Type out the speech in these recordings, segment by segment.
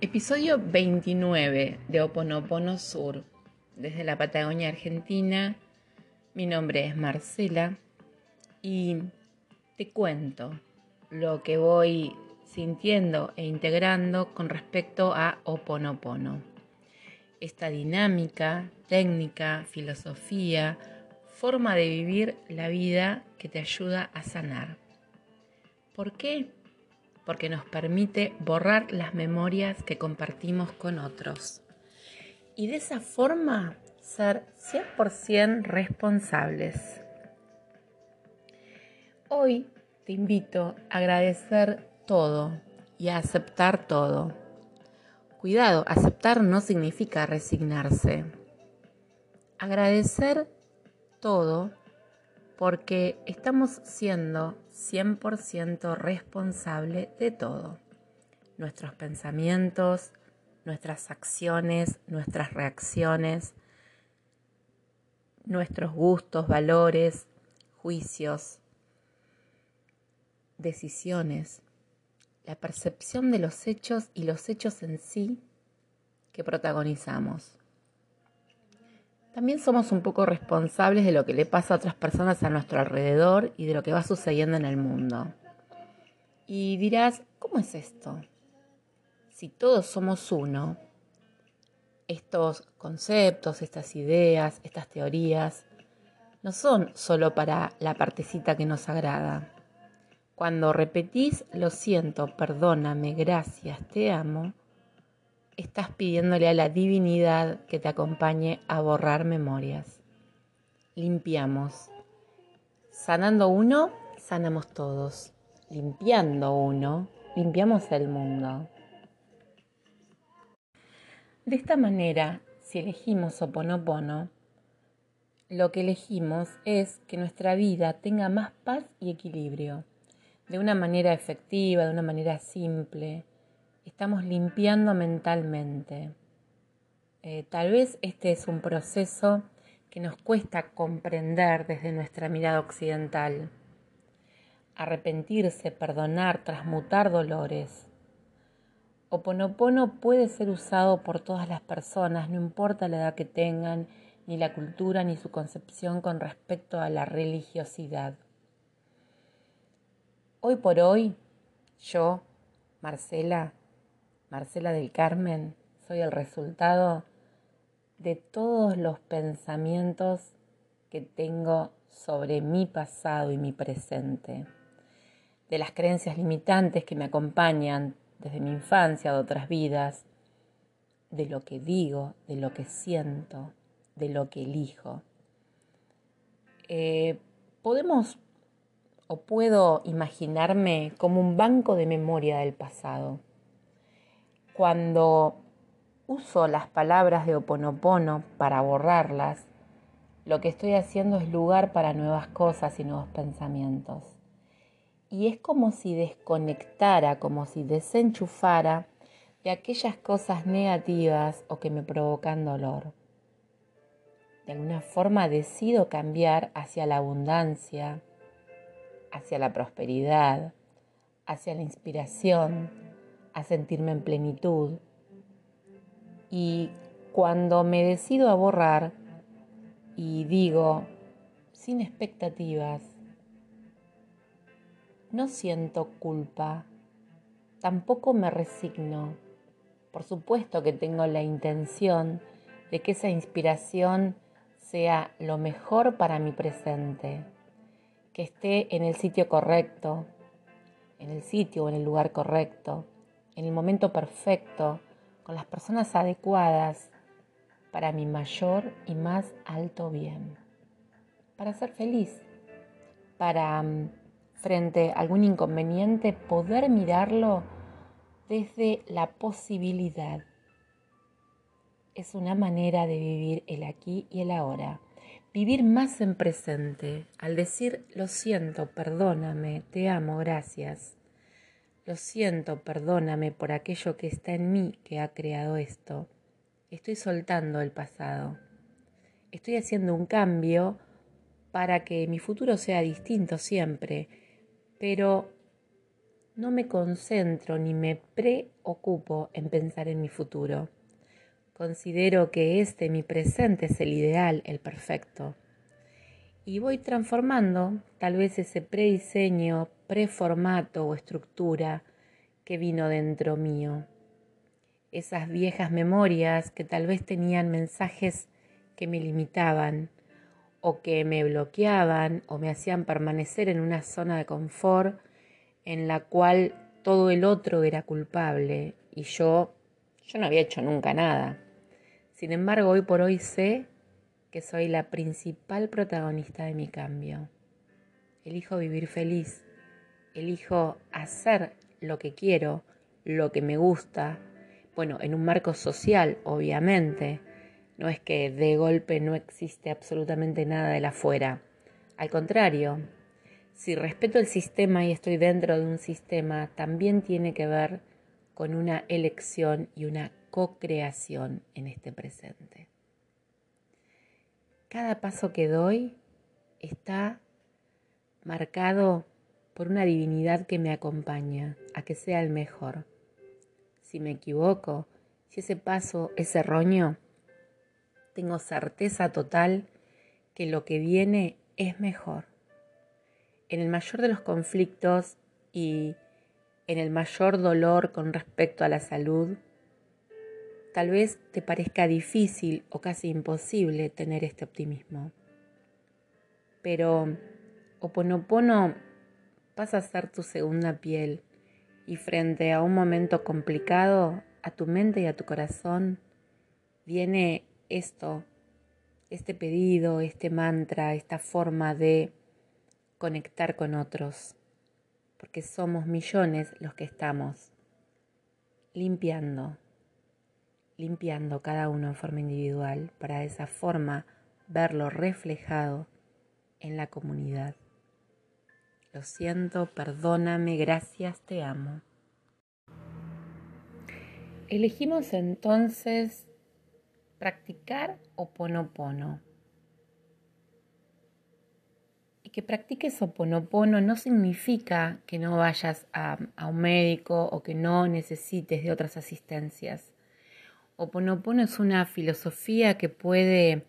Episodio 29 de Oponopono Sur, desde la Patagonia Argentina. Mi nombre es Marcela y te cuento lo que voy sintiendo e integrando con respecto a Oponopono. Esta dinámica, técnica, filosofía, forma de vivir la vida que te ayuda a sanar. ¿Por qué? Porque nos permite borrar las memorias que compartimos con otros. Y de esa forma ser 100% responsables. Hoy te invito a agradecer todo y a aceptar todo. Cuidado, aceptar no significa resignarse. Agradecer todo porque estamos siendo 100% responsable de todo. Nuestros pensamientos, nuestras acciones, nuestras reacciones, nuestros gustos, valores, juicios, decisiones, la percepción de los hechos y los hechos en sí que protagonizamos. También somos un poco responsables de lo que le pasa a otras personas a nuestro alrededor y de lo que va sucediendo en el mundo. Y dirás, ¿cómo es esto? Si todos somos uno, estos conceptos, estas ideas, estas teorías, no son solo para la partecita que nos agrada. Cuando repetís, lo siento, perdóname, gracias, te amo, estás pidiéndole a la divinidad que te acompañe a borrar memorias. Limpiamos. Sanando uno, sanamos todos. Limpiando uno, limpiamos el mundo. De esta manera, si elegimos Oponopono, lo que elegimos es que nuestra vida tenga más paz y equilibrio, de una manera efectiva, de una manera simple, estamos limpiando mentalmente. Eh, tal vez este es un proceso que nos cuesta comprender desde nuestra mirada occidental. Arrepentirse, perdonar, transmutar dolores. Oponopono puede ser usado por todas las personas, no importa la edad que tengan, ni la cultura, ni su concepción con respecto a la religiosidad. Hoy por hoy, yo, Marcela, Marcela del Carmen, soy el resultado de todos los pensamientos que tengo sobre mi pasado y mi presente, de las creencias limitantes que me acompañan desde mi infancia de otras vidas, de lo que digo, de lo que siento, de lo que elijo. Eh, podemos o puedo imaginarme como un banco de memoria del pasado cuando uso las palabras de Oponopono para borrarlas, lo que estoy haciendo es lugar para nuevas cosas y nuevos pensamientos. Y es como si desconectara, como si desenchufara de aquellas cosas negativas o que me provocan dolor. De alguna forma decido cambiar hacia la abundancia, hacia la prosperidad, hacia la inspiración, a sentirme en plenitud. Y cuando me decido a borrar y digo, sin expectativas, no siento culpa, tampoco me resigno. Por supuesto que tengo la intención de que esa inspiración sea lo mejor para mi presente, que esté en el sitio correcto, en el sitio o en el lugar correcto en el momento perfecto, con las personas adecuadas para mi mayor y más alto bien. Para ser feliz, para mm, frente a algún inconveniente poder mirarlo desde la posibilidad. Es una manera de vivir el aquí y el ahora. Vivir más en presente, al decir lo siento, perdóname, te amo, gracias lo siento, perdóname por aquello que está en mí que ha creado esto. Estoy soltando el pasado. Estoy haciendo un cambio para que mi futuro sea distinto siempre, pero no me concentro ni me preocupo en pensar en mi futuro. Considero que este mi presente es el ideal, el perfecto. Y voy transformando tal vez ese prediseño, preformato o estructura que vino dentro mío. Esas viejas memorias que tal vez tenían mensajes que me limitaban o que me bloqueaban o me hacían permanecer en una zona de confort en la cual todo el otro era culpable y yo, yo no había hecho nunca nada. Sin embargo, hoy por hoy sé que soy la principal protagonista de mi cambio. Elijo vivir feliz, elijo hacer lo que quiero, lo que me gusta, bueno, en un marco social, obviamente. No es que de golpe no existe absolutamente nada de la afuera. Al contrario, si respeto el sistema y estoy dentro de un sistema, también tiene que ver con una elección y una co-creación en este presente. Cada paso que doy está marcado por una divinidad que me acompaña a que sea el mejor. Si me equivoco, si ese paso es erróneo, tengo certeza total que lo que viene es mejor en el mayor de los conflictos y en el mayor dolor con respecto a la salud, tal vez te parezca difícil o casi imposible tener este optimismo. Pero Oponopono pasa a ser tu segunda piel y frente a un momento complicado, a tu mente y a tu corazón, viene esto, este pedido, este mantra, esta forma de conectar con otros, porque somos millones los que estamos limpiando, limpiando cada uno en forma individual para de esa forma verlo reflejado en la comunidad. Lo siento, perdóname, gracias, te amo. Elegimos entonces practicar Oponopono que practiques oponopono no significa que no vayas a, un médico o que no necesites de otras asistencias. Oponopono es una filosofía que puede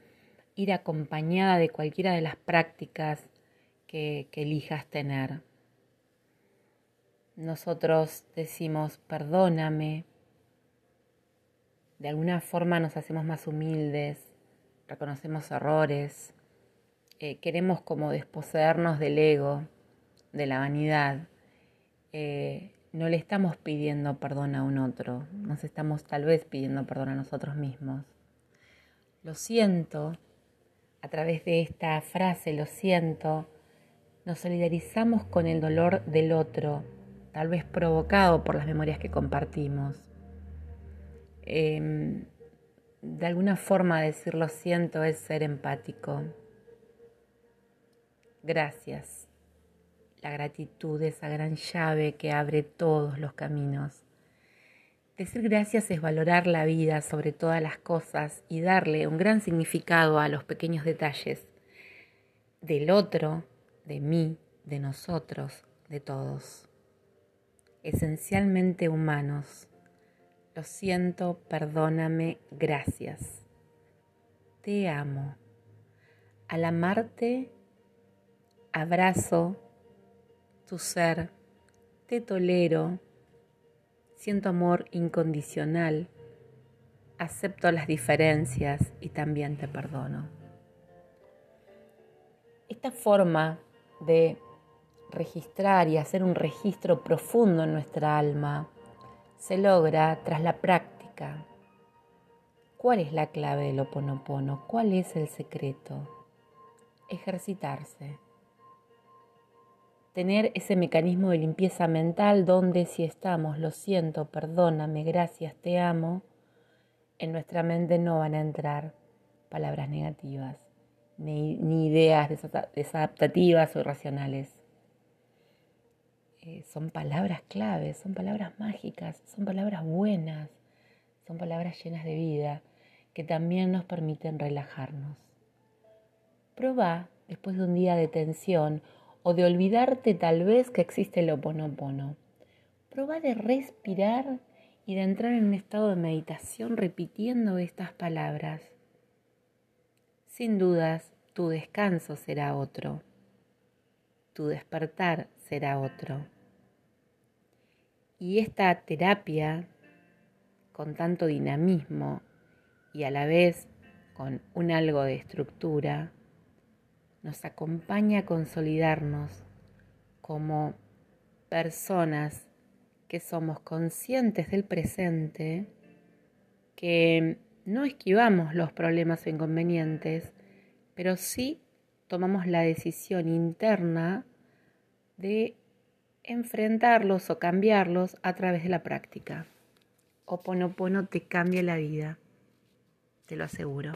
ir acompañada de cualquiera de las prácticas que, elijas tener. Nosotros decimos perdóname, de alguna forma nos hacemos más humildes, reconocemos errores, eh, queremos como desposeernos del ego, de la vanidad. Eh, no le estamos pidiendo perdón a un otro, nos estamos tal vez pidiendo perdón a nosotros mismos. Lo siento, a través de esta frase, lo siento, nos solidarizamos con el dolor del otro, tal vez provocado por las memorias que compartimos. Em, de alguna forma decir lo siento es ser empático. Gracias. La gratitud, esa gran llave que abre todos los caminos. Decir gracias es valorar la vida sobre todas las cosas y darle un gran significado a los pequeños detalles del otro, de mí, de nosotros, de todos. Esencialmente humanos. Lo siento, perdóname, gracias. Te amo. Al amarte abrazo tu ser, te tolero, siento amor incondicional, acepto las diferencias y también te perdono. Esta forma de registrar y hacer un registro profundo en nuestra alma se logra tras la práctica. ¿Cuál es la clave del oponopono? ¿Cuál es el secreto? Ejercitarse tener ese mecanismo de limpieza mental donde si estamos, lo siento, perdóname, gracias, te amo, en nuestra mente no van a entrar palabras negativas, ni, ideas desadaptativas o irracionales. Eh, son palabras claves, son palabras mágicas, son palabras buenas, son palabras llenas de vida que también nos permiten relajarnos. Proba después de un día de tensión o de olvidarte tal vez que existe el oponopono. Proba de respirar y de entrar en un estado de meditación repitiendo estas palabras. Sin dudas, tu descanso será otro. Tu despertar será otro. Y esta terapia, con tanto dinamismo y a la vez con un algo de estructura, nos acompaña a consolidarnos como personas que somos conscientes del presente, que no esquivamos los problemas o inconvenientes, pero sí tomamos la decisión interna de enfrentarlos o cambiarlos a través de la práctica. Oponopono te cambia la vida, te lo aseguro.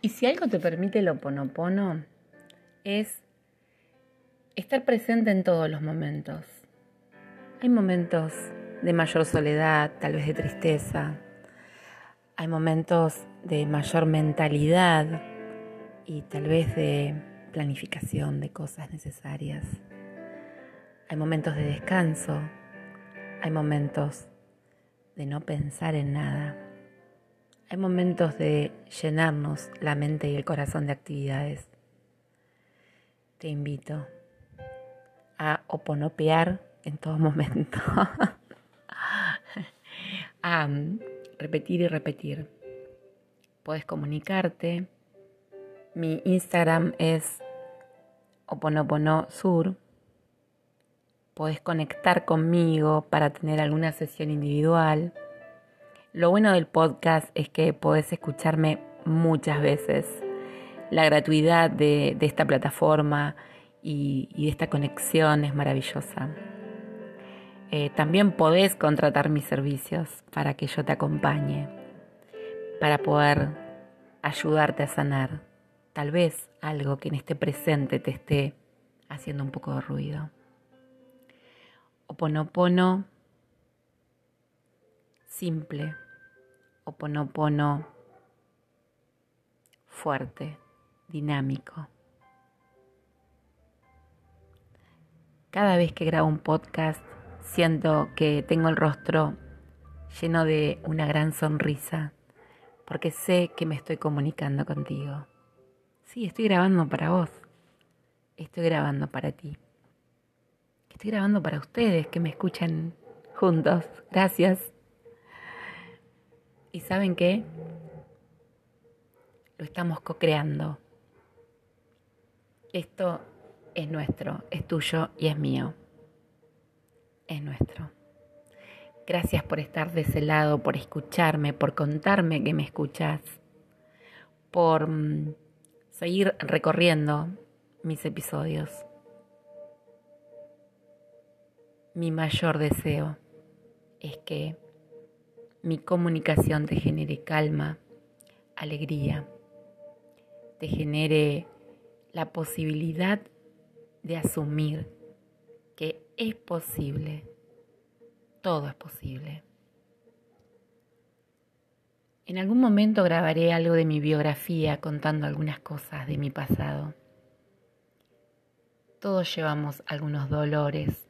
Y si algo te permite el oponopono es estar presente en todos los momentos. Hay momentos de mayor soledad, tal vez de tristeza. Hay momentos de mayor mentalidad y tal vez de planificación de cosas necesarias. Hay momentos de descanso. Hay momentos de no pensar en nada. Hay momentos de llenarnos la mente y el corazón de actividades. Te invito a oponopear en todo momento. repetir y repetir. Puedes comunicarte. Mi Instagram es oponoponosur. Puedes conectar conmigo para tener alguna sesión individual. Lo bueno del podcast es que podés escucharme muchas veces. La gratuidad de, de esta plataforma y, de esta conexión es maravillosa. Eh, también podés contratar mis servicios para que yo te acompañe, para poder ayudarte a sanar tal vez algo que en este presente te esté haciendo un poco de ruido. Oponopono simple, oponopono fuerte, dinámico. Cada vez que grabo un podcast siento que tengo el rostro lleno de una gran sonrisa, porque sé que me estoy comunicando contigo. Sí, estoy grabando para vos. Estoy grabando para ti. Estoy grabando para ustedes que me escuchan juntos. Gracias. ¿Y saben qué? Lo estamos co-creando. Esto es nuestro, es tuyo y es mío. Es nuestro. Gracias por estar de ese lado, por escucharme, por contarme que me escuchas, por mm, seguir recorriendo mis episodios. Mi mayor deseo es que mi comunicación te genere calma, alegría, te genere la posibilidad de asumir que es posible, todo es posible. En algún momento grabaré algo de mi biografía contando algunas cosas de mi pasado. Todos llevamos algunos dolores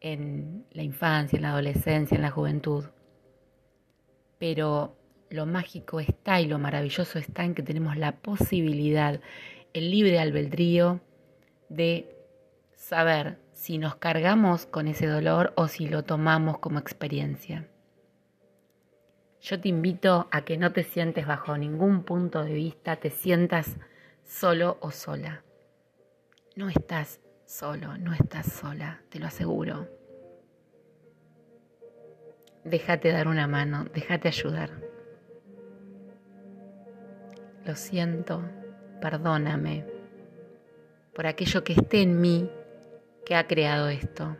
en la infancia, en la adolescencia, en la juventud. Pero lo mágico está y lo maravilloso está en que tenemos la posibilidad, el libre albedrío de saber si nos cargamos con ese dolor o si lo tomamos como experiencia. Yo te invito a que no te sientes bajo ningún punto de vista, te sientas solo o sola. No estás solo, no estás sola, te lo aseguro. Déjate dar una mano, déjate ayudar. Lo siento, perdóname por aquello que esté en mí que ha creado esto.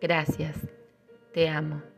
Gracias, te amo.